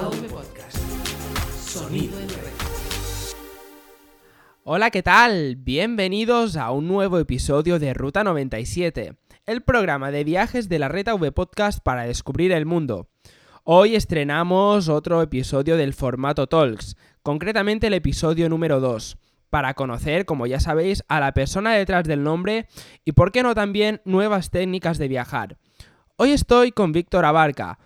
AV Podcast. Sonido en red. Hola, ¿qué tal? Bienvenidos a un nuevo episodio de Ruta 97, el programa de viajes de la Red AV Podcast para descubrir el mundo. Hoy estrenamos otro episodio del formato Talks, concretamente el episodio número 2, para conocer, como ya sabéis, a la persona detrás del nombre y, por qué no, también nuevas técnicas de viajar. Hoy estoy con Víctor Abarca,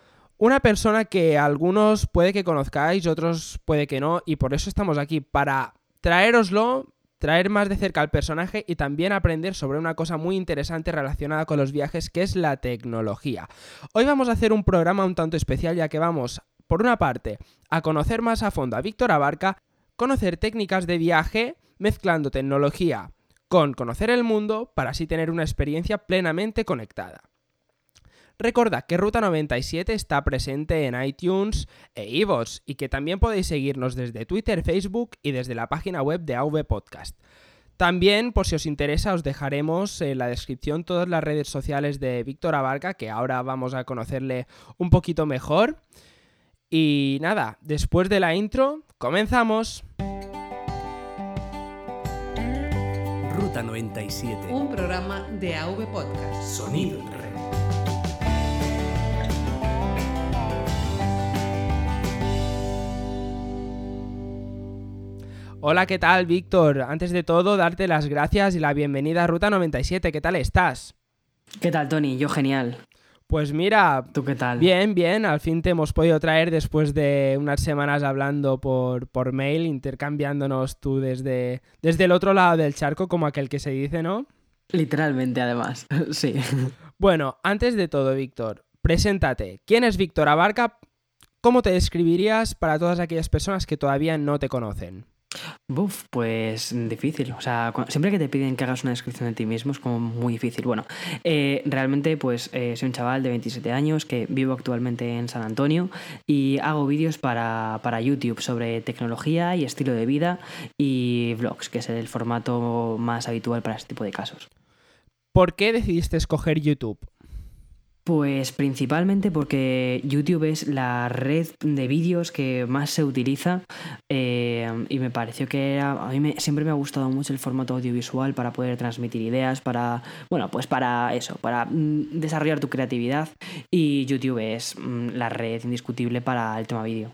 una persona que algunos puede que conozcáis, otros puede que no, y por eso estamos aquí, para traeroslo, traer más de cerca al personaje y también aprender sobre una cosa muy interesante relacionada con los viajes, que es la tecnología. Hoy vamos a hacer un programa un tanto especial, ya que vamos, por una parte, a conocer más a fondo a Víctor Abarca, conocer técnicas de viaje, mezclando tecnología con conocer el mundo para así tener una experiencia plenamente conectada. Recordad que Ruta 97 está presente en iTunes e iVoox y que también podéis seguirnos desde Twitter, Facebook y desde la página web de AV Podcast. También, por si os interesa, os dejaremos en la descripción todas las redes sociales de Víctor Abarca, que ahora vamos a conocerle un poquito mejor. Y nada, después de la intro, comenzamos. Ruta 97. Un programa de AV Podcast. Sonido Hola, ¿qué tal, Víctor? Antes de todo, darte las gracias y la bienvenida a Ruta 97. ¿Qué tal estás? ¿Qué tal, Tony? Yo genial. Pues mira, ¿Tú qué tal? bien, bien, al fin te hemos podido traer después de unas semanas hablando por, por mail, intercambiándonos tú desde, desde el otro lado del charco, como aquel que se dice, ¿no? Literalmente, además. sí. Bueno, antes de todo, Víctor, preséntate. ¿Quién es Víctor Abarca? ¿Cómo te describirías para todas aquellas personas que todavía no te conocen? Buf, pues difícil. O sea, siempre que te piden que hagas una descripción de ti mismo es como muy difícil. Bueno, eh, realmente pues eh, soy un chaval de 27 años que vivo actualmente en San Antonio y hago vídeos para, para YouTube sobre tecnología y estilo de vida y vlogs, que es el formato más habitual para este tipo de casos. ¿Por qué decidiste escoger YouTube? Pues principalmente porque YouTube es la red de vídeos que más se utiliza eh, y me pareció que era- a mí me- siempre me ha gustado mucho el formato audiovisual para poder transmitir ideas, para, bueno, pues para eso, para mm, desarrollar tu creatividad y YouTube es mm, la red indiscutible para el tema vídeo.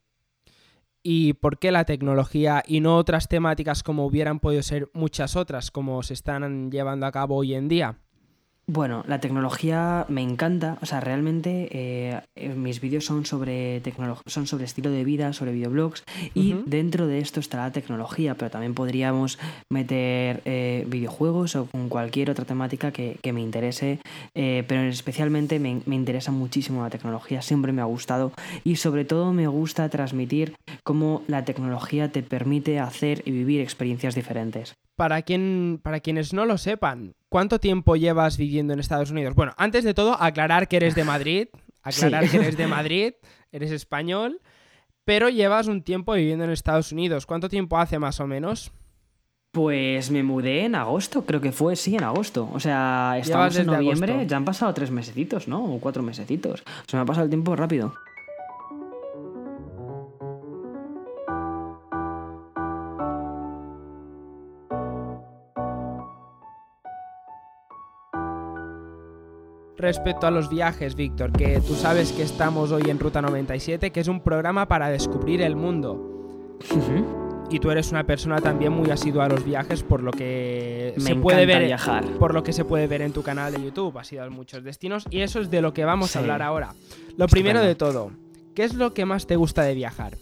¿Y por qué la tecnología y no otras temáticas como hubieran podido ser muchas otras, como se están llevando a cabo hoy en día? Bueno, la tecnología me encanta, o sea, realmente eh, eh, mis vídeos son sobre tecnolo- son sobre estilo de vida, sobre videoblogs y dentro de esto está la tecnología, pero también podríamos meter eh, videojuegos o con cualquier otra temática que, que me interese, eh, pero especialmente me, me interesa muchísimo la tecnología, siempre me ha gustado y sobre todo me gusta transmitir cómo la tecnología te permite hacer y vivir experiencias diferentes. Para, quien, para quienes no lo sepan, ¿cuánto tiempo llevas viviendo en Estados Unidos? Bueno, antes de todo, aclarar que eres de Madrid, aclarar Sí. que eres de Madrid, eres español, pero llevas un tiempo viviendo en Estados Unidos. ¿Cuánto tiempo hace más o menos? Pues me mudé en agosto, creo que fue, sí, en agosto. O sea, estamos en noviembre, agosto. ya han pasado tres mesecitos, ¿no? O cuatro mesecitos. Se me ha pasado el tiempo rápido. Respecto a los viajes, Víctor, que tú sabes que estamos hoy en Ruta 97, que es un programa para descubrir el mundo. Y tú eres una persona también muy asidua a los viajes, por lo que Me se puede ver viajar. por lo que se puede ver en tu canal de YouTube. Has ido a muchos destinos y eso es de lo que vamos Sí. a hablar ahora. Lo primero de todo, ¿qué es lo que más te gusta de viajar?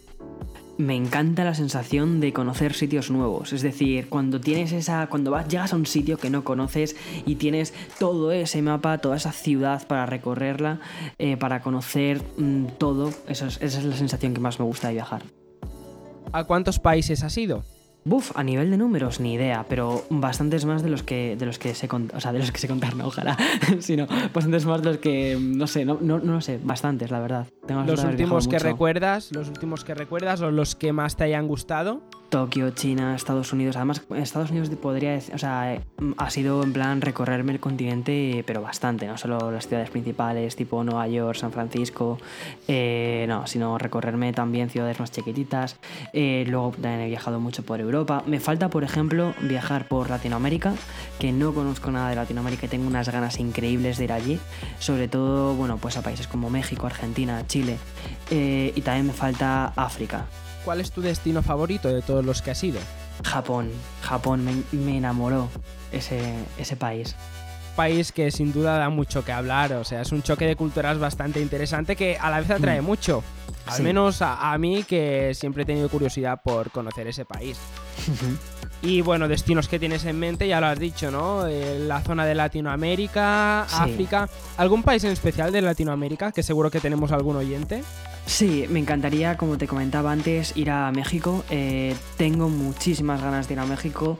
Me encanta la sensación de conocer sitios nuevos. Es decir, cuando tienes esa. cuando vas, llegas a un sitio que no conoces y tienes todo ese mapa, toda esa ciudad para recorrerla, eh, para conocer mm, todo. Eso es- esa es la sensación que más me gusta de viajar. ¿A cuántos países has ido? Buf, a nivel de números, ni idea, pero bastantes más de los que, de los que sé contar, o sea, de los que sé contar, no, ojalá, sino bastantes más de los que, no sé, no, no, no lo sé, bastantes, la verdad. Los últimos que mucho. recuerdas, los últimos que recuerdas o los que más te hayan gustado. Tokio, China, Estados Unidos. Además, Estados Unidos podría decir, o sea, ha sido en plan recorrerme el continente, pero bastante, no solo las ciudades principales, tipo Nueva York, San Francisco, eh, no, sino recorrerme también ciudades más chiquititas. Eh, luego también he viajado mucho por Europa. Me falta, por ejemplo, viajar por Latinoamérica, que no conozco nada de Latinoamérica y tengo unas ganas increíbles de ir allí. Sobre todo, bueno, pues a países como México, Argentina, Chile. Eh, y también me falta África. ¿Cuál es tu destino favorito de todos los que has ido? Japón, Japón, me, me enamoró ese, ese país. País que sin duda da mucho que hablar, o sea, es un choque de culturas bastante interesante que a la vez atrae Mm. mucho. Al Sí. menos a, a mí que siempre he tenido curiosidad por conocer ese país. Y bueno, destinos que tienes en mente, ya lo has dicho, ¿no? Eh, la zona de Latinoamérica, Sí. África. ¿Algún país en especial de Latinoamérica? Que seguro que tenemos algún oyente. Sí, me encantaría, como te comentaba antes, ir a México. Eh, tengo muchísimas ganas de ir a México.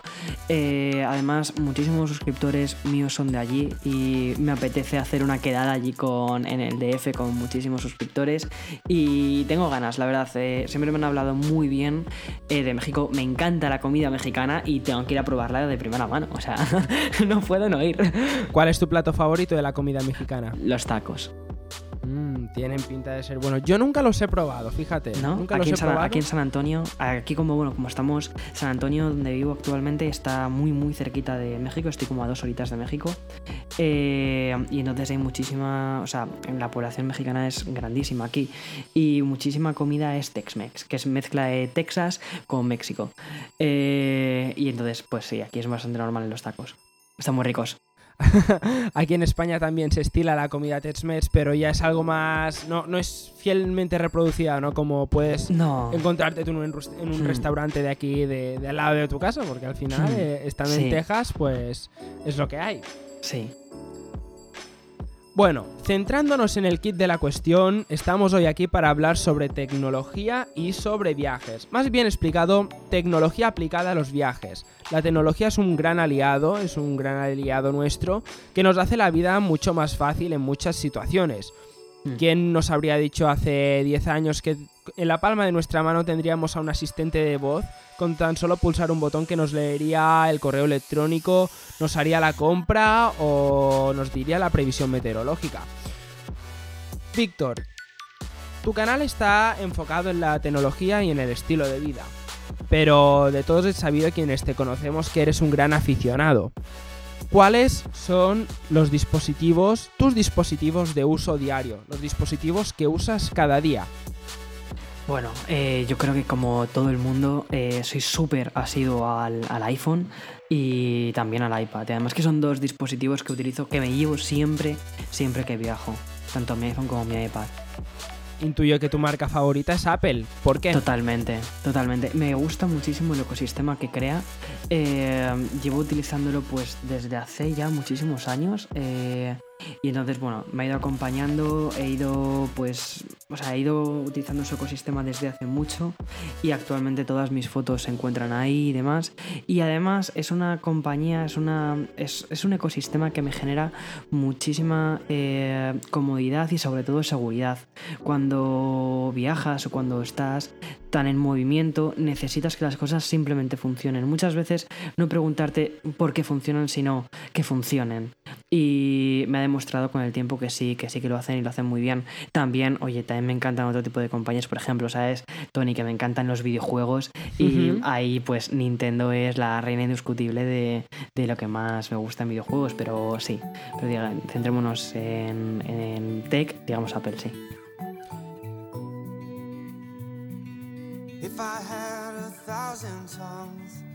Eh, además, muchísimos suscriptores míos son de allí y me apetece hacer una quedada allí con, en el DF con muchísimos suscriptores. Y tengo ganas, la verdad. eh, siempre me han hablado muy bien de México. Me encanta la comida mexicana y tengo que ir a probarla de primera mano. O sea, no puedo no ir. ¿Cuál es tu plato favorito de la comida mexicana? Los tacos. Mm, tienen pinta de ser bueno. Yo nunca los he probado, fíjate. ¿no? Nunca Aquí los en, he San, probado. aquí en San Antonio, aquí como bueno, como estamos, San Antonio, donde vivo actualmente, está muy muy cerquita de México, estoy como a dos horitas de México. Eh, y entonces hay muchísima, o sea, la población mexicana es grandísima aquí. Y muchísima comida es Tex-Mex, que es mezcla de Texas con México. Eh, y entonces, pues sí, aquí es bastante normal en los tacos. Están muy ricos. Aquí en España también se estila la comida Tex-Mex, pero ya es algo más. No, no es fielmente reproducida, ¿no? Como puedes No. encontrarte tú en un, en un Hmm. restaurante de aquí, de, de al lado de tu casa, porque al final, Hmm. eh, estando Sí. en Texas, pues es lo que hay. Sí. Bueno, centrándonos en el kit de la cuestión, estamos hoy aquí para hablar sobre tecnología y sobre viajes. Más bien explicado, tecnología aplicada a los viajes. La tecnología es un gran aliado, es un gran aliado nuestro, que nos hace la vida mucho más fácil en muchas situaciones. Mm. ¿Quién nos habría dicho hace 10 años que en la palma de nuestra mano tendríamos a un asistente de voz con tan solo pulsar un botón que nos leería el correo electrónico, nos haría la compra o nos diría la previsión meteorológica? Víctor, tu canal está enfocado en la tecnología y en el estilo de vida, pero de todos es sabido quienes te conocemos que eres un gran aficionado. ¿Cuáles son los dispositivos, tus dispositivos de uso diario? Los dispositivos que usas cada día. Bueno, eh, yo creo que como todo el mundo, eh, soy súper asiduo al, al iPhone y también al iPad. Además que son dos dispositivos que utilizo, que me llevo siempre, siempre que viajo. Tanto mi iPhone como mi iPad. Intuyo que tu marca favorita es Apple. ¿Por qué? Totalmente, totalmente. Me gusta muchísimo el ecosistema que crea. Eh, llevo utilizándolo pues desde hace ya muchísimos años. eh, y entonces, bueno, me ha ido acompañando, he ido pues, o sea, he ido utilizando su ecosistema desde hace mucho y actualmente todas mis fotos se encuentran ahí y demás. Y además es una compañía, es, una, es, es un ecosistema que me genera muchísima eh, comodidad y sobre todo seguridad. Cuando viajas o cuando estás tan en movimiento, necesitas que las cosas simplemente funcionen. Muchas veces no preguntarte por qué funcionan, sino que funcionen. Y me ha demostrado con el tiempo que sí, que sí que lo hacen y lo hacen muy bien. También, oye, también me encantan otro tipo de compañías, por ejemplo, ¿sabes? Tony, que me encantan los videojuegos y ahí pues Nintendo es la reina indiscutible de, de lo que más me gusta en videojuegos, pero sí, pero diga, centrémonos en, en tech, digamos Apple, sí. If I had a thousand tongues.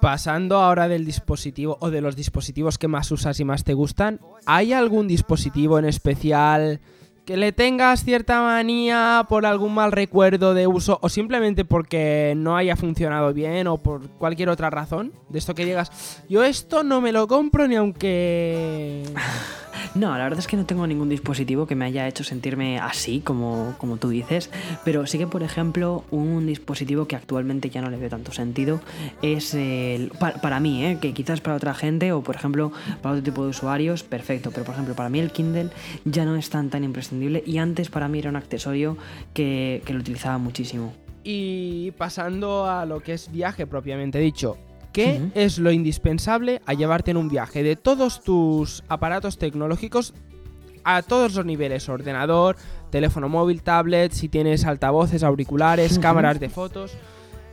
Pasando ahora del dispositivo o de los dispositivos que más usas y más te gustan, ¿hay algún dispositivo en especial que le tengas cierta manía por algún mal recuerdo de uso o simplemente porque no haya funcionado bien o por cualquier otra razón? De esto que digas, yo esto no me lo compro ni aunque... No, la verdad es que no tengo ningún dispositivo que me haya hecho sentirme así, como, como tú dices, pero sí que, por ejemplo, un dispositivo que actualmente ya no le veo tanto sentido es el... pa- para mí, ¿eh? que quizás para otra gente o, por ejemplo, para otro tipo de usuarios, perfecto, pero, por ejemplo, para mí el Kindle ya no es tan, tan imprescindible y antes para mí era un accesorio que, que lo utilizaba muchísimo. Y pasando a lo que es viaje propiamente dicho, ¿qué es lo indispensable a llevarte en un viaje de todos tus aparatos tecnológicos a todos los niveles? Ordenador, teléfono móvil, tablet, si tienes altavoces, auriculares, cámaras de fotos.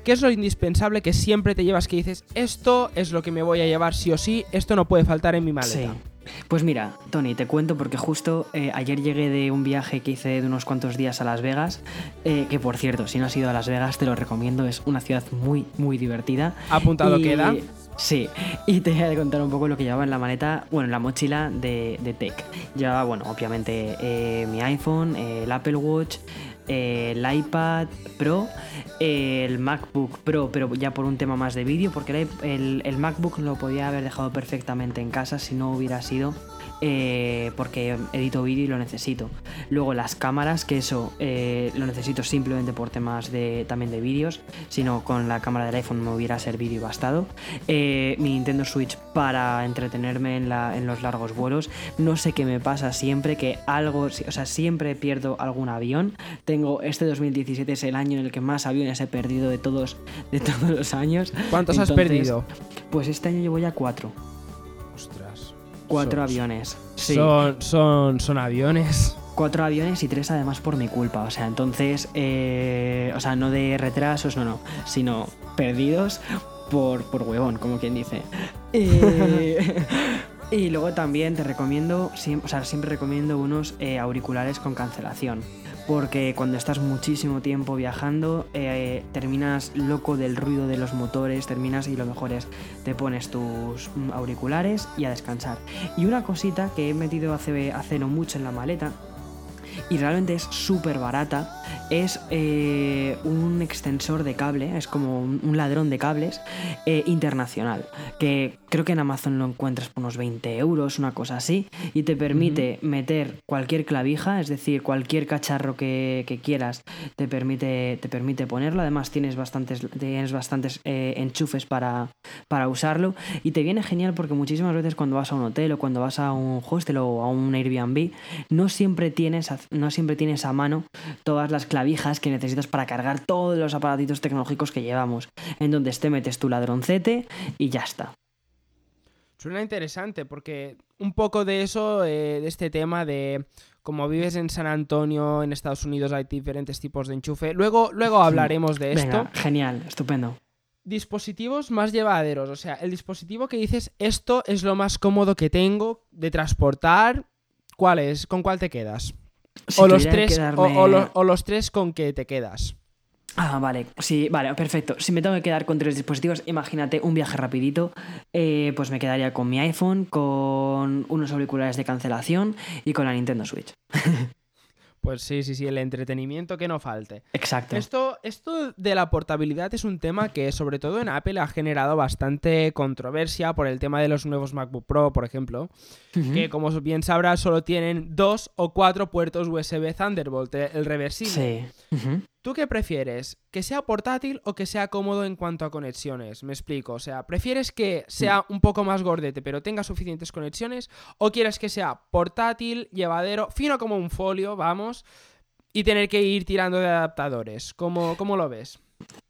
¿Qué es lo indispensable que siempre te llevas que dices, esto es lo que me voy a llevar sí o sí, esto no puede faltar en mi maleta? Sí. Pues mira, Tony, te cuento porque justo eh, ayer llegué de un viaje que hice de unos cuantos días a Las Vegas, eh, que por cierto, si no has ido a Las Vegas te lo recomiendo, es una ciudad muy, muy divertida. Apuntado Y- queda. Sí, y te voy a contar un poco lo que llevaba en la maleta, bueno, en la mochila de, de Tech. Llevaba, bueno, obviamente eh, mi iPhone, el Apple Watch, eh, el iPad Pro, el MacBook Pro, pero ya por un tema más de vídeo, porque el- el MacBook lo podía haber dejado perfectamente en casa si no hubiera sido eh, porque edito vídeo y lo necesito. Luego las cámaras, que eso eh, lo necesito simplemente por temas de, también de vídeos, sino con la cámara del iPhone me hubiera servido y bastado. Eh, mi Nintendo Switch para entretenerme en, la- en los largos vuelos. No sé qué me pasa siempre, que algo, o sea, siempre pierdo algún avión. Tengo este 2017 es el año en el que más aviones he perdido de todos, de todos los años. ¿Cuántos has perdido? Pues este año llevo ya cuatro. Cuatro Son- aviones. Sí. Son, son, son aviones. Cuatro aviones y tres además por mi culpa. O sea, entonces, eh, o sea, no de retrasos, no, no, sino perdidos por, por huevón, como quien dice. Eh, y luego también te recomiendo, o sea, siempre recomiendo unos eh, auriculares con cancelación. Porque cuando estás muchísimo tiempo viajando, eh, terminas loco del ruido de los motores, terminas y lo mejor es te pones tus auriculares y a descansar. Y una cosita que he metido hace, hace no mucho en la maleta, y realmente es súper barata. Es eh, un extensor de cable, es como un, un ladrón de cables eh, internacional. Que creo que en Amazon lo encuentras por unos 20 euros, una cosa así. Y te permite meter cualquier clavija, es decir, cualquier cacharro que, que quieras, te permite, te permite ponerlo. Además, tienes bastantes, tienes bastantes eh, enchufes para, para usarlo. Y te viene genial porque muchísimas veces cuando vas a un hotel o cuando vas a un hostel o a un Airbnb, no siempre tienes, a- no siempre tienes a mano todas las clavijas que necesitas para cargar todos los aparatitos tecnológicos que llevamos. Entonces te metes tu ladroncete y ya está. Suena interesante porque un poco de eso, eh, de este tema de como vives en San Antonio, en Estados Unidos hay diferentes tipos de enchufe. Luego, luego hablaremos de esto. Venga, genial, estupendo. Dispositivos más llevaderos, o sea, el dispositivo que dices, esto es lo más cómodo que tengo de transportar, ¿cuál es? ¿Con cuál te quedas? Si o, los tres, quedarme- o los tres con que te quedas. Ah, vale, sí, vale, perfecto. Si me tengo que quedar con tres dispositivos, imagínate un viaje rapidito, eh, pues me quedaría con mi iPhone, con unos auriculares de cancelación y con la Nintendo Switch. Pues sí, sí, sí, el entretenimiento que no falte. Exacto. Esto, esto de la portabilidad es un tema que sobre todo en Apple ha generado bastante controversia por el tema de los nuevos MacBook Pro, por ejemplo, que como bien sabrás solo tienen dos o cuatro puertos USB Thunderbolt, el reversible. Sí. ¿Tú qué prefieres? ¿Que sea portátil o que sea cómodo en cuanto a conexiones? Me explico. O sea, ¿prefieres que sea un poco más gordete pero tenga suficientes conexiones? ¿O quieres que sea portátil, llevadero, fino como un folio, vamos, y tener que ir tirando de adaptadores? ¿Cómo, cómo lo ves?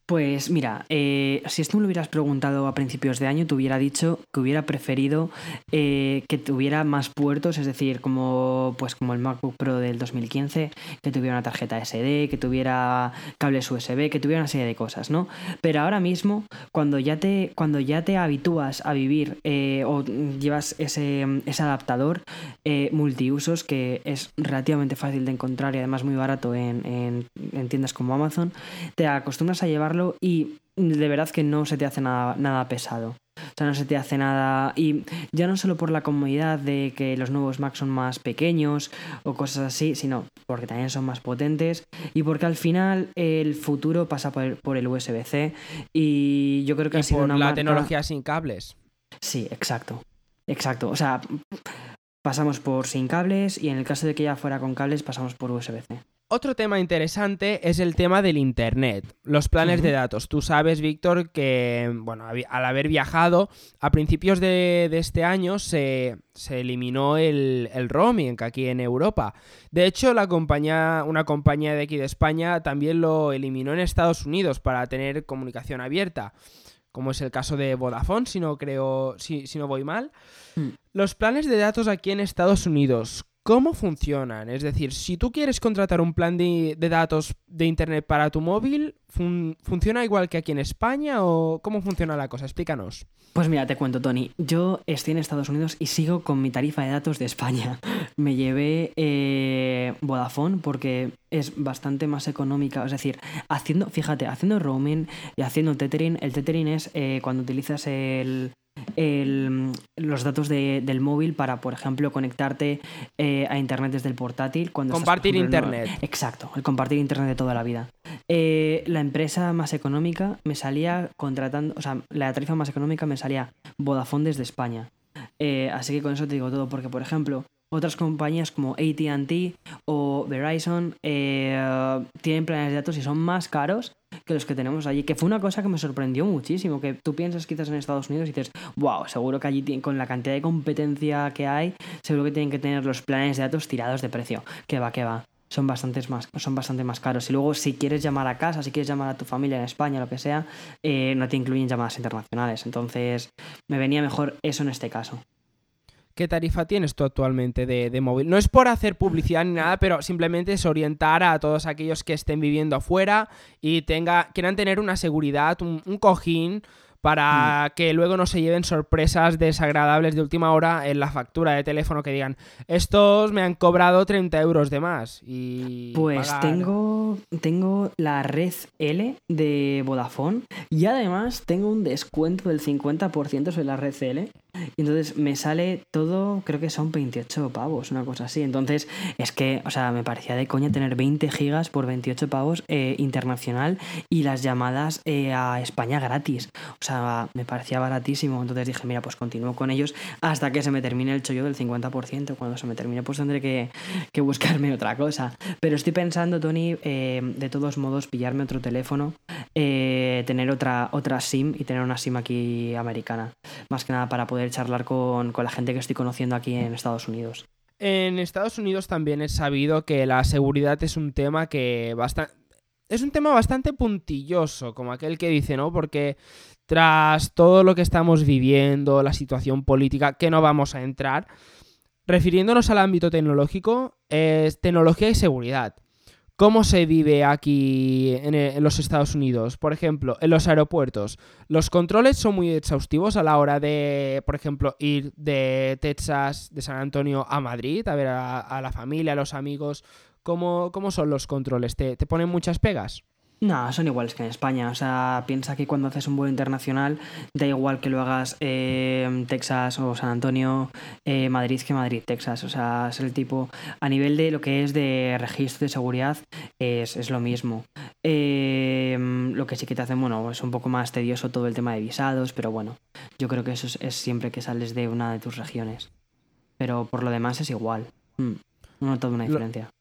Pues mira, eh, si esto me lo hubieras preguntado a principios de año, te hubiera dicho que hubiera preferido eh, que tuviera más puertos, es decir, como, pues como el MacBook Pro del 2015, que tuviera una tarjeta SD, que tuviera cables USB, que tuviera una serie de cosas, ¿no? Pero ahora mismo, cuando ya te, cuando ya te habitúas a vivir eh, o llevas ese, ese adaptador eh, multiusos que es relativamente fácil de encontrar y además muy barato en, en- en tiendas como Amazon, te acostumbras a llevarlo y de verdad que no se te hace nada, nada pesado. O sea, no se te hace nada. Y ya no solo por la comodidad de que los nuevos Mac son más pequeños o cosas así, sino porque también son más potentes y porque al final el futuro pasa por el, por el USB-C y yo creo que Y ha sido por una la marca- tecnología sin cables. Sí, exacto. Exacto. O sea, pasamos por sin cables y en el caso de que ya fuera con cables pasamos por USB-C. Otro tema interesante es el tema del Internet, los planes de datos. Tú sabes, Víctor, que bueno, al haber viajado, a principios de, este año se, eliminó el, el, roaming aquí en Europa. De hecho, la compañía, una compañía de aquí de España también lo eliminó en Estados Unidos para tener comunicación abierta como es el caso de Vodafone, si no creo, si, si no voy mal. Mm. Los planes de datos aquí en Estados Unidos, ¿cómo funcionan? Es decir, si tú quieres contratar un plan de, datos de Internet para tu móvil, ¿funciona igual que aquí en España o cómo funciona la cosa? Explícanos. Pues mira, te cuento, Tony. Yo estoy en Estados Unidos y sigo con mi tarifa de datos de España. Me llevé eh, Vodafone porque es bastante más económica. Es decir, haciendo, fíjate, haciendo roaming y haciendo tethering, el tethering es eh, cuando utilizas el, los datos del móvil para, por ejemplo, conectarte eh, a internet desde el portátil. Cuando compartir internet. exacto, el compartir internet de toda la vida. Eh, la empresa más económica me salía contratando, o sea, la tarifa más económica me salía Vodafone desde España. Eh, así que con eso te digo todo, porque por ejemplo, otras compañías como ATT o Verizon tienen planes de datos y son más caros que los que tenemos allí, que fue una cosa que me sorprendió muchísimo, que tú piensas quizás en Estados Unidos y dices, wow, seguro que allí con la cantidad de competencia que hay, seguro que tienen que tener los planes de datos tirados de precio, que va, que va. Son, bastantes más, son bastante más caros. Y luego, si quieres llamar a casa, si quieres llamar a tu familia en España, lo que sea, eh, no te incluyen llamadas internacionales. Entonces, me venía mejor eso en este caso. ¿Qué tarifa tienes tú actualmente de, móvil? No es por hacer publicidad ni nada, pero simplemente es orientar a todos aquellos que estén viviendo afuera y tenga, quieran tener una seguridad, un cojín para mm. que luego no se lleven sorpresas desagradables de última hora en la factura de teléfono que digan, estos me han cobrado 30 euros de más. Y pues tengo, tengo la red L de Vodafone y además tengo un descuento del 50% sobre la red L. Y entonces me sale todo, creo que son 28 pavos, una cosa así. Entonces es que, o sea, me parecía de coña tener 20 gigas por 28 pavos eh, internacional y las llamadas eh, a España gratis. O sea, me parecía baratísimo. Entonces dije, mira, pues continúo con ellos hasta que se me termine el chollo del 50%. Cuando se me termine, pues tendré que, buscarme otra cosa. Pero estoy pensando, Tony, eh, de todos modos, pillarme otro teléfono, tener otra, otra SIM y tener una SIM aquí americana. Más que nada para poder charlar con, la gente que estoy conociendo aquí en Estados Unidos. En Estados Unidos también es sabido que la seguridad es un tema que. Es un tema bastante puntilloso, como aquel que dice, ¿no? Porque tras todo lo que estamos viviendo, la situación política, que no vamos a entrar, refiriéndonos al ámbito tecnológico, es tecnología y seguridad. ¿Cómo se vive aquí en, los Estados Unidos? Por ejemplo, en los aeropuertos. Los controles son muy exhaustivos a la hora de, por ejemplo, ir de Texas, de San Antonio a Madrid, a ver a, la familia, a los amigos. ¿Cómo, cómo son los controles? ¿Te, ¿Te ponen muchas pegas? No, son iguales que en España. O sea, piensa que cuando haces un vuelo internacional, da igual que lo hagas en Texas o San Antonio, eh, Madrid que Madrid, Texas. O sea, es el tipo. A nivel de lo que es de registro de seguridad, es, lo mismo. Em, lo que sí que te hacen, bueno, es un poco más tedioso todo el tema de visados, pero bueno, yo creo que eso es, siempre que sales de una de tus regiones. Pero por lo demás es igual. Mm, no noto una diferencia. Lo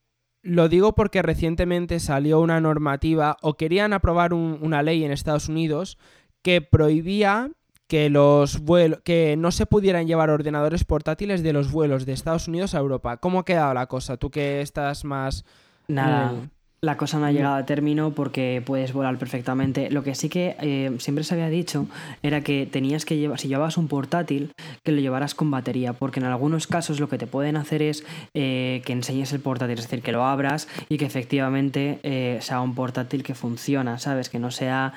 digo porque recientemente salió una normativa o querían aprobar una ley en Estados Unidos que prohibía que los vuelos que no se pudieran llevar ordenadores portátiles de los vuelos de Estados Unidos a Europa. ¿Cómo ha quedado la cosa? Tú que estás más Nada. La cosa no ha llegado a término porque puedes volar perfectamente. Lo que sí que eh, siempre se había dicho era que tenías que llevar, si llevabas un portátil, que lo llevaras con batería, porque en algunos casos lo que te pueden hacer es eh, que enseñes el portátil, es decir, que lo abras y que efectivamente eh, sea un portátil que funciona, ¿sabes? Que no sea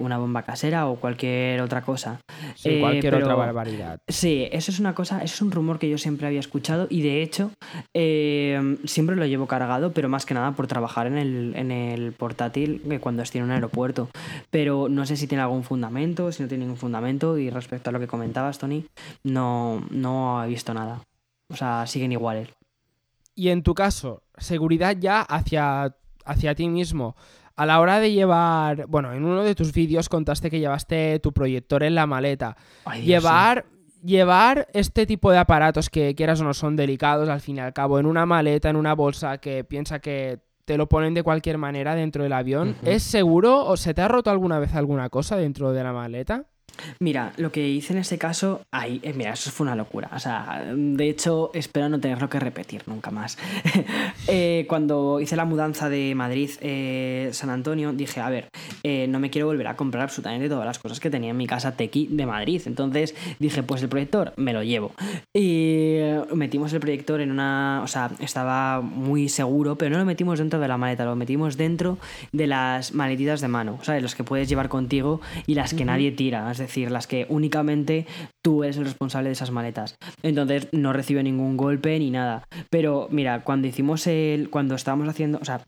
una bomba casera o cualquier otra cosa. Sí, cualquier otra barbaridad. Sí, eso es una cosa, eso es un rumor que yo siempre había escuchado y de hecho siempre lo llevo cargado, pero más que nada por trabajo trabajar en el, en el portátil que cuando esté en un aeropuerto. Pero no sé si tiene algún fundamento, si no tiene ningún fundamento. Y respecto a lo que comentabas, Tony, no, no he visto nada. O sea, siguen iguales. Y en tu caso, seguridad ya hacia, hacia ti mismo. A la hora de llevar, bueno, en uno de tus vídeos contaste que llevaste tu proyector en la maleta. llevar, llevar este tipo de aparatos que quieras o no son delicados al fin y al cabo en una maleta, en una bolsa que piensa que te lo ponen de cualquier manera dentro del avión. ¿es seguro o se te ha roto alguna vez alguna cosa dentro de la maleta? Mira, lo que hice en ese caso, ahí, eh, mira, eso fue una locura. O sea, de hecho, espero no tenerlo que repetir nunca más. Eh, cuando hice la mudanza de Madrid eh, San Antonio, dije, a ver, no me quiero volver a comprar absolutamente todas las cosas que tenía en mi casa Tequi de Madrid. Entonces dije, pues el proyector me lo llevo. Y metimos el proyector en una. O sea, estaba muy seguro, pero no lo metimos dentro de la maleta, lo metimos dentro de las maletitas de mano, ¿sabes? Las que puedes llevar contigo y las que nadie tira, es decir, las que únicamente tú eres el responsable de esas maletas. Entonces no recibe ningún golpe ni nada. Pero mira, cuando hicimos el. Cuando estábamos haciendo. O sea,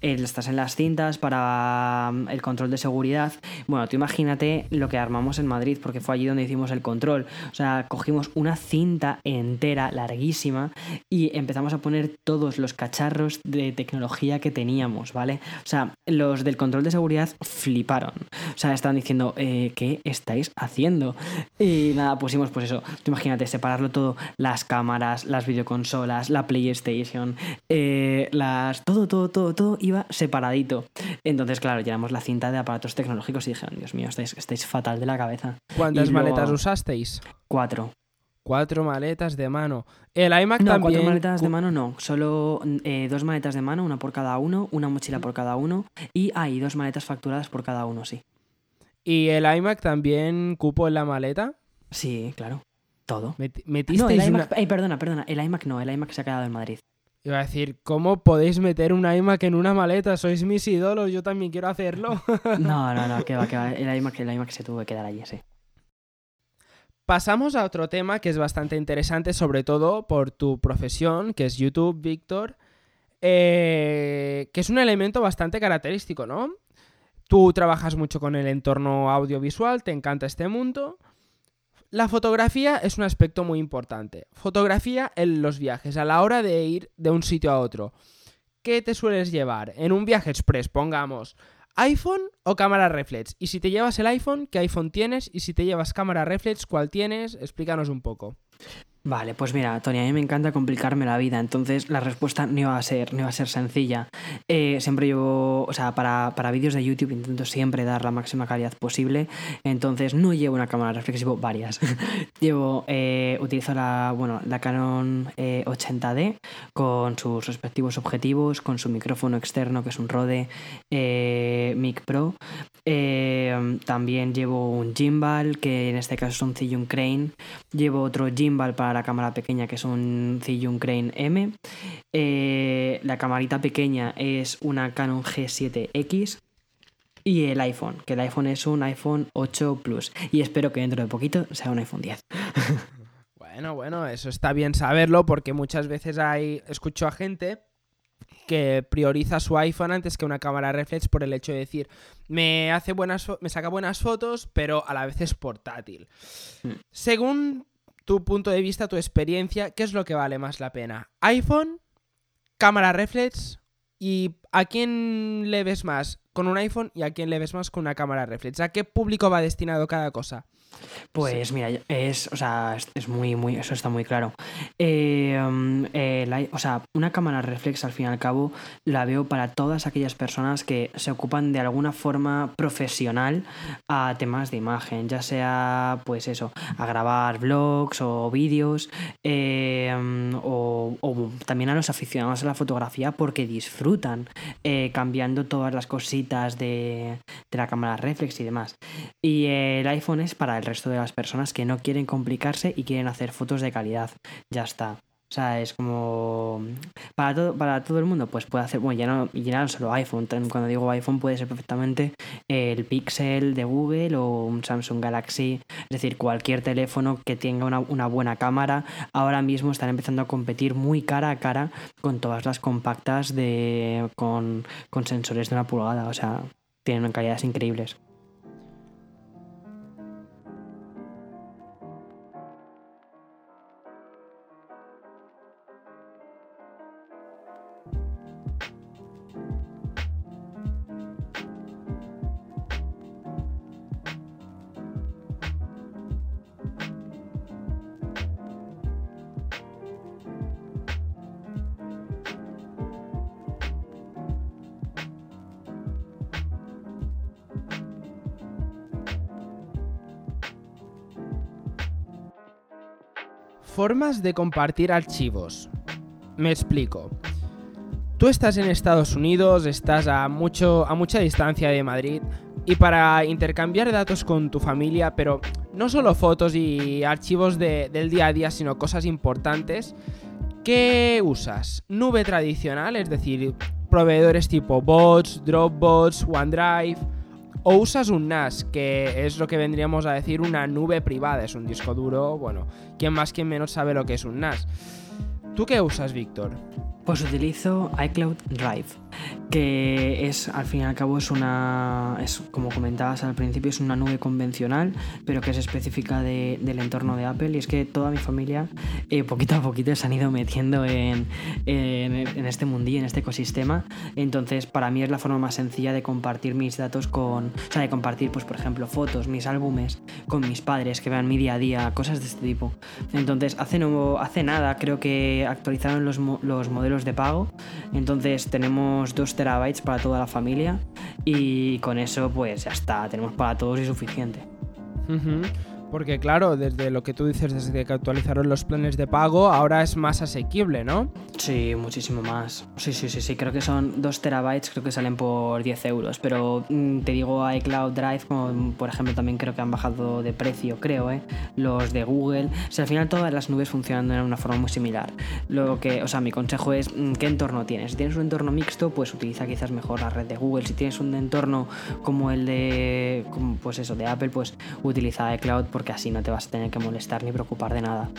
estás en las cintas para mm, el control de seguridad. Bueno, tú imagínate lo que armamos en Madrid, porque fue allí donde hicimos el control. O sea, cogimos una cinta entera, larguísima, y empezamos a poner todos los cacharros de tecnología que teníamos, ¿vale? O sea, los del control de seguridad fliparon. O sea, estaban diciendo, eh, ¿qué estáis haciendo? Y nada, pusimos pues eso. Tú imagínate, separarlo todo, las cámaras, las videoconsolas, la PlayStation, eh, las. Todo, todo, todo, todo iba separadito. Entonces, claro, llenamos la cinta de aparatos tecnológicos y dijeron, Dios mío, estáis, estáis fatal de la cabeza. ¿Cuántas luego- maletas usasteis? Cuatro. Cuatro maletas de mano. El iMac No, también. cuatro maletas de mano no. Solo eh, dos maletas de mano, una por cada uno, una mochila por cada uno. Y hay dos maletas facturadas por cada uno, sí. ¿Y el iMac también cupo en la maleta? Sí, claro. Todo. Meti- No, ¿Metisteis el una- iMac, eh, perdona, perdona. El iMac no, el iMac se ha quedado en Madrid. Iba a decir, ¿cómo podéis meter un iMac en una maleta? Sois mis ídolos, yo también quiero hacerlo. No, no, no, que va, que va. El iMac, el iMac se tuvo que quedar allí, sí. Pasamos a otro tema que es bastante interesante, sobre todo por tu profesión, que es YouTube, Víctor, eh, que es un elemento bastante característico, ¿no? Tú trabajas mucho con el entorno audiovisual, te encanta este mundo. La fotografía es un aspecto muy importante. Fotografía en los viajes, a la hora de ir de un sitio a otro. ¿Qué te sueles llevar? En un viaje express, pongamos, iPhone o cámara reflex. Y si te llevas el iPhone, ¿qué iPhone tienes? Y si te llevas cámara reflex, ¿cuál tienes? Explícanos un poco. Vale, pues mira, Tony, a mí me encanta complicarme la vida, entonces la respuesta no iba a ser, no iba a ser sencilla. Eh, siempre llevo, o sea, para, para vídeos de YouTube intento siempre dar la máxima calidad posible, entonces no llevo una cámara reflex, llevo varias. llevo, eh, utilizo la, bueno, la Canon eh, 80D con sus respectivos objetivos, con su micrófono externo que es un Rode eh, Mic Pro. Eh, también llevo un gimbal, que en este caso es un Zhiyun Crane. Llevo otro gimbal para la cámara pequeña, que es un Zhiyun Crane M. Eh, la camarita pequeña es una Canon G7X. Y el iPhone, que el iPhone es un iPhone 8 Plus. Y espero que dentro de poquito sea un iPhone 10. Bueno, bueno, eso está bien saberlo porque muchas veces hay escucho a gente que prioriza su iPhone antes que una cámara reflex por el hecho de decir me hace buenas me saca buenas fotos, pero a la vez es portátil. Mm. Según tu punto de vista, tu experiencia, ¿qué es lo que vale más la pena? ¿iPhone, cámara reflex y a quién le ves más con un iPhone y a quién le ves más con una cámara reflex? ¿A qué público va destinado cada cosa? Pues mira, es, o sea, es, muy, muy, eso está muy claro. Eh, um, eh, la- o sea, una cámara reflex al fin y al cabo la veo para todas aquellas personas que se ocupan de alguna forma profesional a temas de imagen, ya sea, pues eso, a grabar vlogs o vídeos, eh, o, o también a los aficionados a la fotografía porque disfrutan eh, cambiando todas las cositas de, de la cámara reflex y demás. Y el iPhone es para el resto de las personas que no quieren complicarse y quieren hacer fotos de calidad. Ya está. O sea, es como. Para todo, para todo el mundo, pues puede hacer. Bueno, ya no, ya no solo iPhone. Cuando digo iPhone, puede ser perfectamente el Pixel de Google o un Samsung Galaxy. Es decir, cualquier teléfono que tenga una, una buena cámara. Ahora mismo están empezando a competir muy cara a cara con todas las compactas de con, con sensores de una pulgada. O sea, tienen calidades increíbles. Formas de compartir archivos. Me explico. Tú estás en Estados Unidos, estás a, mucho, a mucha distancia de Madrid y para intercambiar datos con tu familia, pero no solo fotos y archivos de- del día a día, sino cosas importantes, ¿qué usas? ¿Nube tradicional, es decir, proveedores tipo Bots, Dropbox, OneDrive? ¿O usas un NAS, que es lo que vendríamos a decir una nube privada? Es un disco duro, bueno, quien más, quien menos sabe lo que es un NAS. ¿Tú qué usas, Víctor? Pues utilizo iCloud Drive, que es al fin y al cabo es una, es como comentabas al principio, es una nube convencional, pero que es específica de- del entorno de Apple. Y es que toda mi familia, eh, poquito a poquito, se han ido metiendo en, en, este mundillo, en este ecosistema. Entonces, para mí es la forma más sencilla de compartir mis datos con, o sea, de compartir, pues por ejemplo, fotos, mis álbumes con mis padres, que vean mi día a día, cosas de este tipo. Entonces, hace, no, hace nada creo que actualizaron los, los modelos de pago. Entonces, tenemos 2 terabytes para toda la familia y con eso, pues ya está, tenemos para todos y suficiente. Porque claro, desde lo que tú dices, desde que actualizaron los planes de pago, ahora es más asequible, ¿no? Sí, muchísimo más. Sí, sí, sí, sí. Creo que son 2 terabytes, creo que salen por 10 euros. Pero mm, te digo iCloud Drive, como por ejemplo también creo que han bajado de precio, creo, ¿eh? Los de Google. O sea, al final todas las nubes funcionan de una forma muy similar. Lo que, o sea, mi consejo es mm, qué entorno tienes. Si tienes un entorno mixto, pues utiliza quizás mejor la red de Google. Si tienes un entorno como el de, como, pues eso, de Apple, pues utiliza iCloud porque así no te vas a tener que molestar ni preocupar de nada.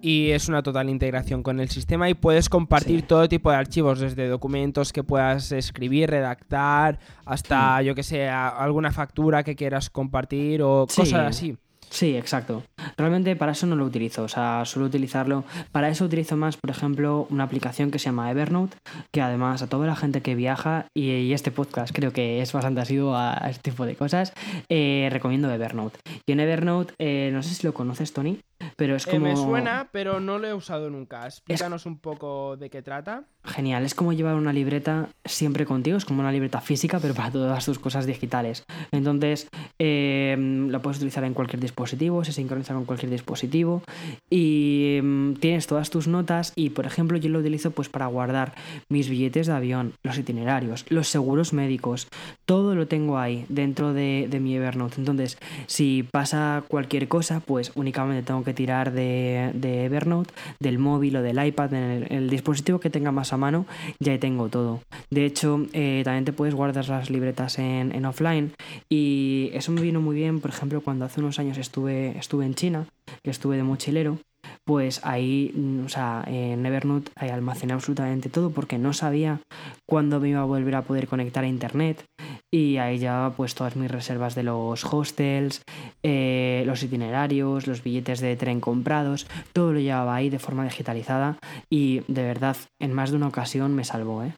Y es una total integración con el sistema y puedes compartir Sí. todo tipo de archivos, desde documentos que puedas escribir, redactar, hasta, yo que sé, alguna factura que quieras compartir o Sí. cosas así. Sí, exacto. Realmente para eso no lo utilizo, o sea, suelo utilizarlo. Para eso utilizo más, por ejemplo, una aplicación que se llama Evernote, que además a toda la gente que viaja, y, y este podcast creo que es bastante asiduo a, a este tipo de cosas, eh, recomiendo Evernote. Y en Evernote, eh, no sé si lo conoces, Tony, pero es Eh, como... me suena, pero no lo he usado nunca. Explícanos un poco de qué trata. Genial, es como llevar una libreta siempre contigo, es como una libreta física, pero para todas tus cosas digitales. Entonces, eh, lo puedes utilizar en cualquier dispositivo, se sincroniza con cualquier dispositivo y mm, tienes todas tus notas y, por ejemplo, yo lo utilizo pues para guardar mis billetes de avión, los itinerarios, los seguros médicos, todo lo tengo ahí dentro de, de mi Evernote. Entonces, si pasa cualquier cosa, pues únicamente tengo que tirar de, de Evernote, del móvil o del iPad, en el, el dispositivo que tenga más a mano, ya tengo todo. De hecho, eh, también te puedes guardar las libretas en, offline y eso me vino muy bien, por ejemplo, cuando hace unos años estuve, estuve en China, que estuve de mochilero. Pues ahí, mm, o sea, en Evernote almacené absolutamente todo porque no sabía cuándo me iba a volver a poder conectar a internet y ahí llevaba pues todas mis reservas de los hostels, eh, los itinerarios, los billetes de tren comprados, todo lo llevaba ahí de forma digitalizada y de verdad en más de una ocasión me salvó, ¿eh?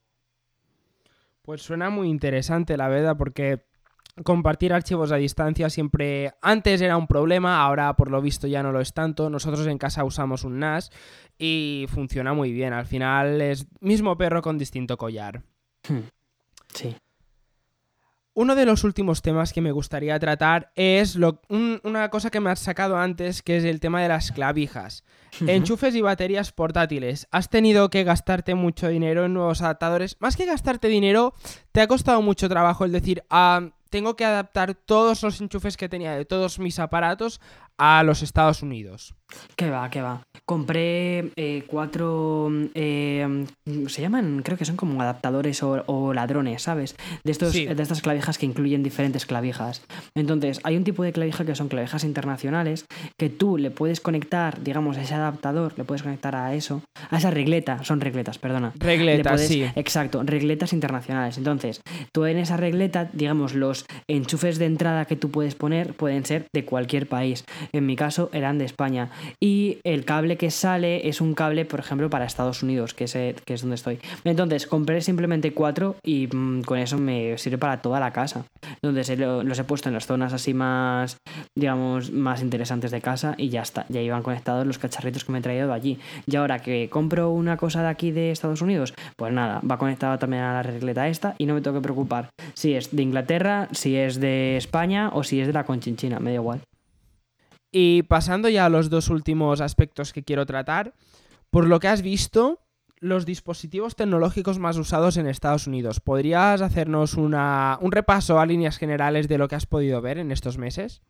Pues suena muy interesante, la verdad, porque compartir archivos a distancia siempre antes era un problema, ahora por lo visto ya no lo es tanto. Nosotros en casa usamos un NAS y funciona muy bien. Al final es mismo perro con distinto collar. Sí. Uno de los últimos temas que me gustaría tratar es lo- un- una cosa que me has sacado antes, que es el tema de las clavijas. Enchufes y baterías portátiles. ¿Has tenido que gastarte mucho dinero en nuevos adaptadores? Más que gastarte dinero, te ha costado mucho trabajo el decir, ah, tengo que adaptar todos los enchufes que tenía de todos mis aparatos a los Estados Unidos. ¿Qué va, qué va? Compré eh, cuatro. eh, se llaman, creo que son como adaptadores o, o ladrones, ¿sabes? De, estos, Sí. de estas clavijas que incluyen diferentes clavijas. Entonces, hay un tipo de clavija que son clavijas internacionales que tú le puedes conectar, digamos, a ese adaptador, le puedes conectar a eso, a esa regleta, son regletas, perdona. Le Regletas, puedes- sí. Exacto, regletas internacionales. Entonces, tú en esa regleta, digamos, los enchufes de entrada que tú puedes poner pueden ser de cualquier país. En mi caso, eran de España. Y el cable que sale es un cable, por ejemplo, para Estados Unidos, que es, eh, que es donde estoy. Entonces, compré simplemente cuatro y mm, con eso me sirve para toda la casa. Entonces, eh, lo- los he puesto en las zonas así más, digamos, más interesantes de casa y ya está. Ya iban conectados los cacharritos que me he traído de allí. Y ahora que compro una cosa de aquí de Estados Unidos, pues nada, va conectada también a la regleta esta y no me tengo que preocupar si es de Inglaterra, si es de España o si es de la Conchinchina, me da igual. Y pasando ya a los dos últimos aspectos que quiero tratar, por lo que has visto, los dispositivos tecnológicos más usados en Estados Unidos. ¿Podrías hacernos una, un repaso a líneas generales de lo que has podido ver en estos meses?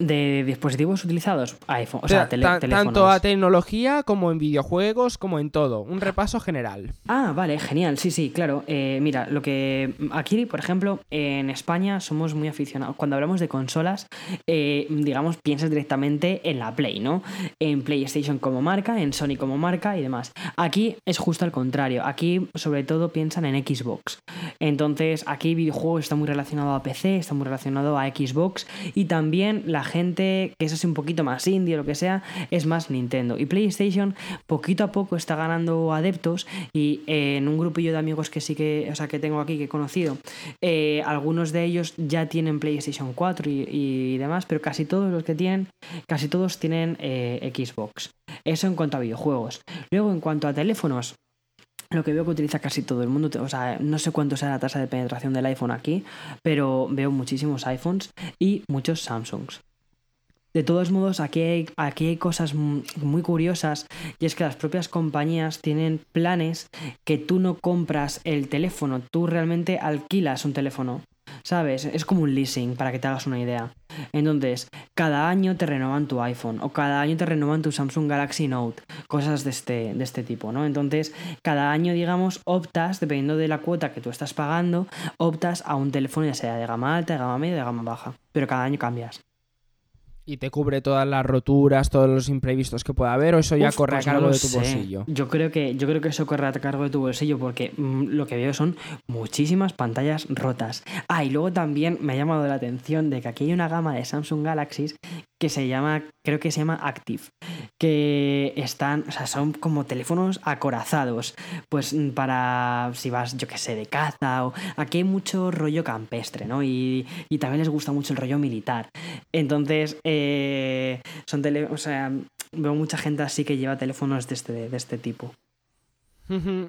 De dispositivos utilizados, iPhone, o, O sea, tele- teléfonos. tanto a tecnología como en videojuegos, como en todo. Un repaso general. Ah, vale, genial, sí, sí, claro. Eh, mira, lo que aquí, por ejemplo, en España somos muy aficionados. Cuando hablamos de consolas, eh, digamos, piensas directamente en la Play, ¿no? En PlayStation como marca, en Sony como marca y demás. Aquí es justo al contrario. Aquí, sobre todo, piensan en Xbox. Entonces, aquí videojuegos está muy relacionado a PC, está muy relacionado a Xbox y también la gente que es así un poquito más indie o lo que sea, es más Nintendo. Y PlayStation poquito a poco está ganando adeptos y eh, en un grupillo de amigos que sí que, o sea, que tengo aquí, que he conocido, eh, algunos de ellos ya tienen PlayStation 4 y, demás, pero casi todos los que tienen, casi todos tienen eh, Xbox. Eso en cuanto a videojuegos. Luego, en cuanto a teléfonos, lo que veo que utiliza casi todo el mundo, o sea, no sé cuánto sea la tasa de penetración del iPhone aquí, pero veo muchísimos iPhones y muchos Samsungs. De todos modos, aquí hay, aquí hay cosas mu- muy curiosas y es que las propias compañías tienen planes que tú no compras el teléfono, tú realmente alquilas un teléfono, ¿sabes? Es como un leasing, para que te hagas una idea. Entonces, cada año te renuevan tu iPhone o cada año te renuevan tu Samsung Galaxy Note, cosas de este, de este tipo, ¿no? Entonces, cada año, digamos, optas, dependiendo de la cuota que tú estás pagando, optas a un teléfono ya sea de gama alta, de gama media, de gama baja. Pero cada año cambias. Y te cubre todas las roturas, todos los imprevistos que pueda haber, o eso ya Uf, corre pues a cargo de tu sé. bolsillo. Yo creo que yo creo que eso corre a cargo de tu bolsillo porque mm, lo que veo son muchísimas pantallas rotas. Ah, y luego también me ha llamado la atención de que aquí hay una gama de Samsung Galaxies que se llama, creo que se llama Active, que están, o sea, son como teléfonos acorazados, pues mm, para si vas, yo qué sé, de caza o aquí hay mucho rollo campestre, ¿no? Y, y también les gusta mucho el rollo militar. Entonces, eh, son tele, o sea, veo mucha gente así que lleva teléfonos de este, de este tipo.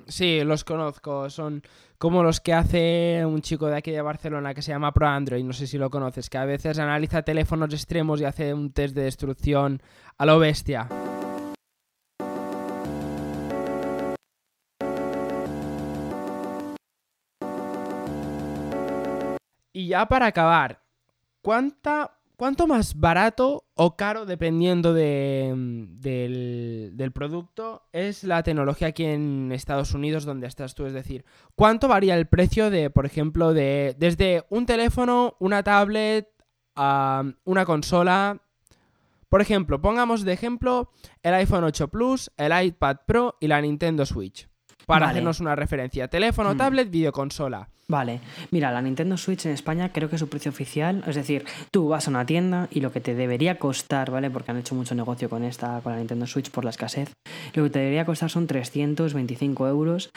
Sí, los conozco. Son como los que hace un chico de aquí de Barcelona que se llama Pro Android, no sé si lo conoces, que a veces analiza teléfonos extremos y hace un test de destrucción a lo bestia. Y ya para acabar, ¿cuánta, ¿cuánto más barato o caro, dependiendo de, mm, del, producto, es la tecnología aquí en Estados Unidos donde estás tú? Es decir, ¿cuánto varía el precio de, por ejemplo, de desde un teléfono, una tablet, a una consola? Por ejemplo, pongamos de ejemplo el iPhone 8 Plus, el iPad Pro y la Nintendo Switch. Para Vale. hacernos una referencia. Teléfono, Hmm. tablet, videoconsola. Vale, mira, la Nintendo Switch en España creo que su precio oficial, es decir, tú vas a una tienda y lo que te debería costar, ¿vale? Porque han hecho mucho negocio con esta, con la Nintendo Switch por la escasez, lo que te debería costar son 325 euros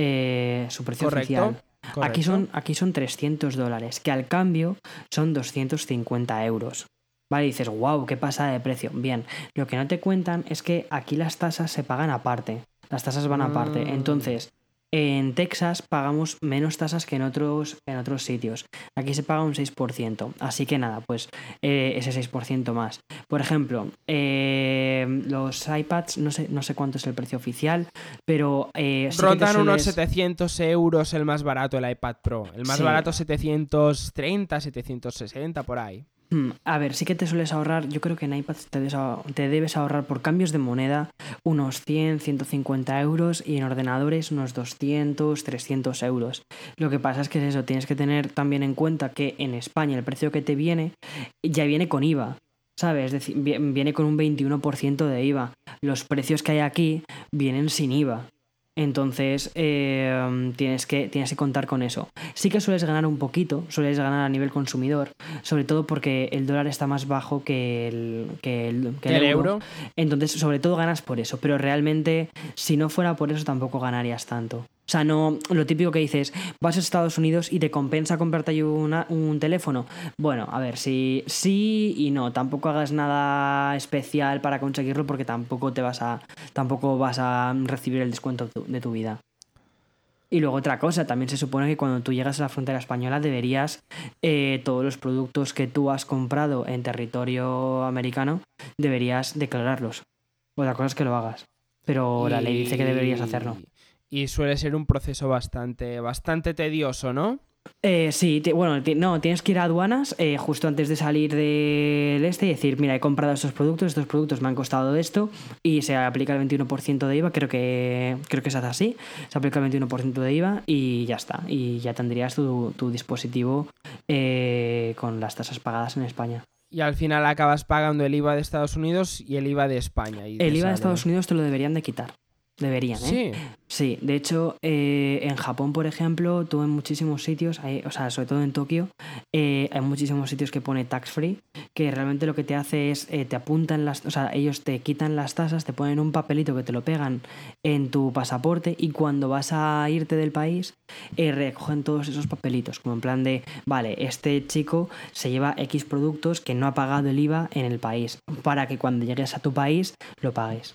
eh, su precio Correcto. oficial. correcto. Aquí son, aquí son 300 dólares, que al cambio son 250 euros. Vale, dices, wow, qué pasada de precio. Bien, lo que no te cuentan es que aquí las tasas se pagan aparte. Las tasas van aparte. Mm. Entonces, en Texas pagamos menos tasas que en otros, en otros sitios. Aquí se paga un 6%. Así que nada, pues eh, ese 6% más. Por ejemplo, eh, los iPads, no sé, no sé cuánto es el precio oficial, pero... Eh, sí Rondan unos sueles- 700 euros el más barato, el iPad Pro. El más Sí. barato 730, 760, por ahí. Hmm, A ver, sí que te sueles ahorrar, yo creo que en iPad te debes, ahorrar por cambios de moneda unos 100, 150 euros y en ordenadores unos 200, 300 euros. Lo que pasa es que es eso, tienes que tener también en cuenta que en España el precio que te viene ya viene con IVA. ¿Sabes? Es decir, vi- viene con un 21% de IVA. Los precios que hay aquí vienen sin IVA. Entonces eh, tienes, que, tienes que contar con eso. Sí que sueles ganar un poquito, sueles ganar a nivel consumidor, sobre todo porque el dólar está más bajo que el, que el, que el El euro. euro. Entonces, sobre todo ganas por eso, pero realmente si no fuera por eso tampoco ganarías tanto. O sea, no, lo típico que dices, vas a Estados Unidos y te compensa comprarte una- un teléfono. Bueno, a ver, si sí y no, tampoco hagas nada especial para conseguirlo porque tampoco te vas a, tampoco vas a recibir el descuento de tu vida. Y luego otra cosa, también se supone que cuando tú llegas a la frontera española deberías eh, todos los productos que tú has comprado en territorio americano deberías declararlos. Otra cosa es que lo hagas. Pero la ley dice que deberías hacerlo. Y suele ser un proceso bastante, bastante tedioso, ¿no? Eh, sí, bueno, no, tienes que ir a aduanas eh, justo antes de salir del este y decir, mira, he comprado estos productos, estos productos me han costado esto y se aplica el 21% de IVA, creo que, creo que se hace así, se aplica el 21% de IVA y ya está, y ya tendrías tu, tu dispositivo eh, con las tasas pagadas en España. Y al final acabas pagando el IVA de Estados Unidos y el IVA de España. y El IVA sale. de Estados Unidos te lo deberían de quitar. Deberían, ¿eh? Sí. Sí, de hecho, eh, en Japón, por ejemplo, tú en muchísimos sitios, hay- o sea, sobre todo en Tokio, eh, hay muchísimos sitios que pone tax free, que realmente lo que te hace es, eh, te apuntan las, o sea, ellos te quitan las tasas, te ponen un papelito que te lo pegan en tu pasaporte y cuando vas a irte del país, recogen todos esos papelitos, como en plan de, vale, este chico se lleva X productos que no ha pagado el IVA en el país, para que cuando llegues a tu país lo pagues.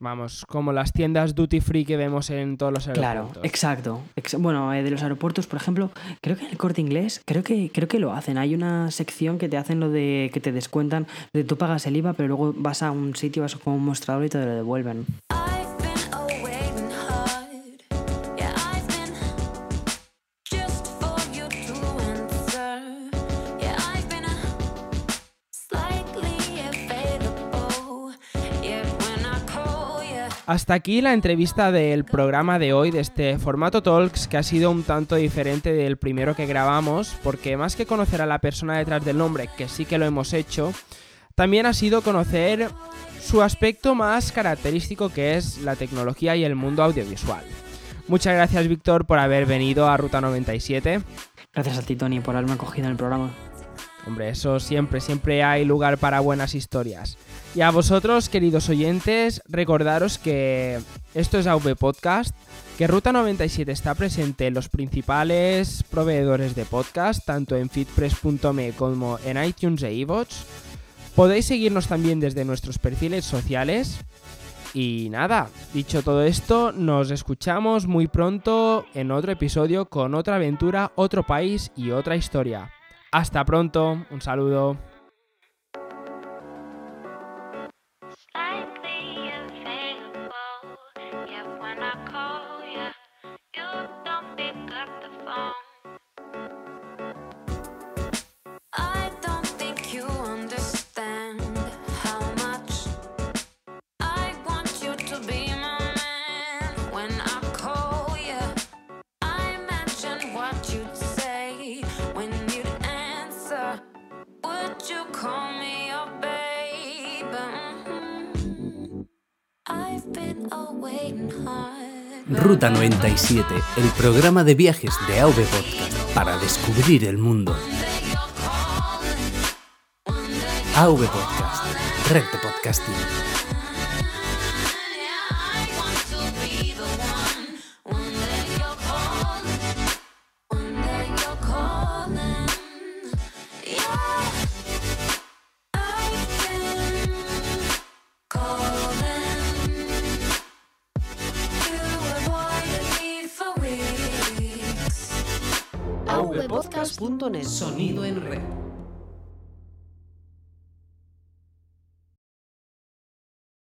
Vamos, como las tiendas duty free que vemos en todos los Claro, aeropuertos. exacto. Ex- bueno, eh, de los aeropuertos, por ejemplo, creo que en el corte inglés, creo que, creo que lo hacen. Hay una sección que te hacen lo de que te descuentan, de tú pagas el IVA, pero luego vas a un sitio, vas con un mostrador y te lo devuelven. Hasta aquí la entrevista del programa de hoy, de este formato Talks, que ha sido un tanto diferente del primero que grabamos, porque más que conocer a la persona detrás del nombre, que sí que lo hemos hecho, también ha sido conocer su aspecto más característico, que es la tecnología y el mundo audiovisual. Muchas gracias, Víctor, por haber venido a Ruta 97. Gracias a ti, Tony, por haberme acogido en el programa. Hombre, eso siempre, siempre hay lugar para buenas historias. Y a vosotros, queridos oyentes, recordaros que esto es AV Podcast, que Ruta 97 está presente en los principales proveedores de podcast, tanto en feedpress.me como en iTunes e iVoox. Podéis seguirnos también desde nuestros perfiles sociales. Y nada, dicho todo esto, nos escuchamos muy pronto en otro episodio con otra aventura, otro país y otra historia. Hasta pronto, un saludo. Ruta 97, el programa de viajes de AV Podcast para descubrir el mundo. AV Podcast, red podcasting.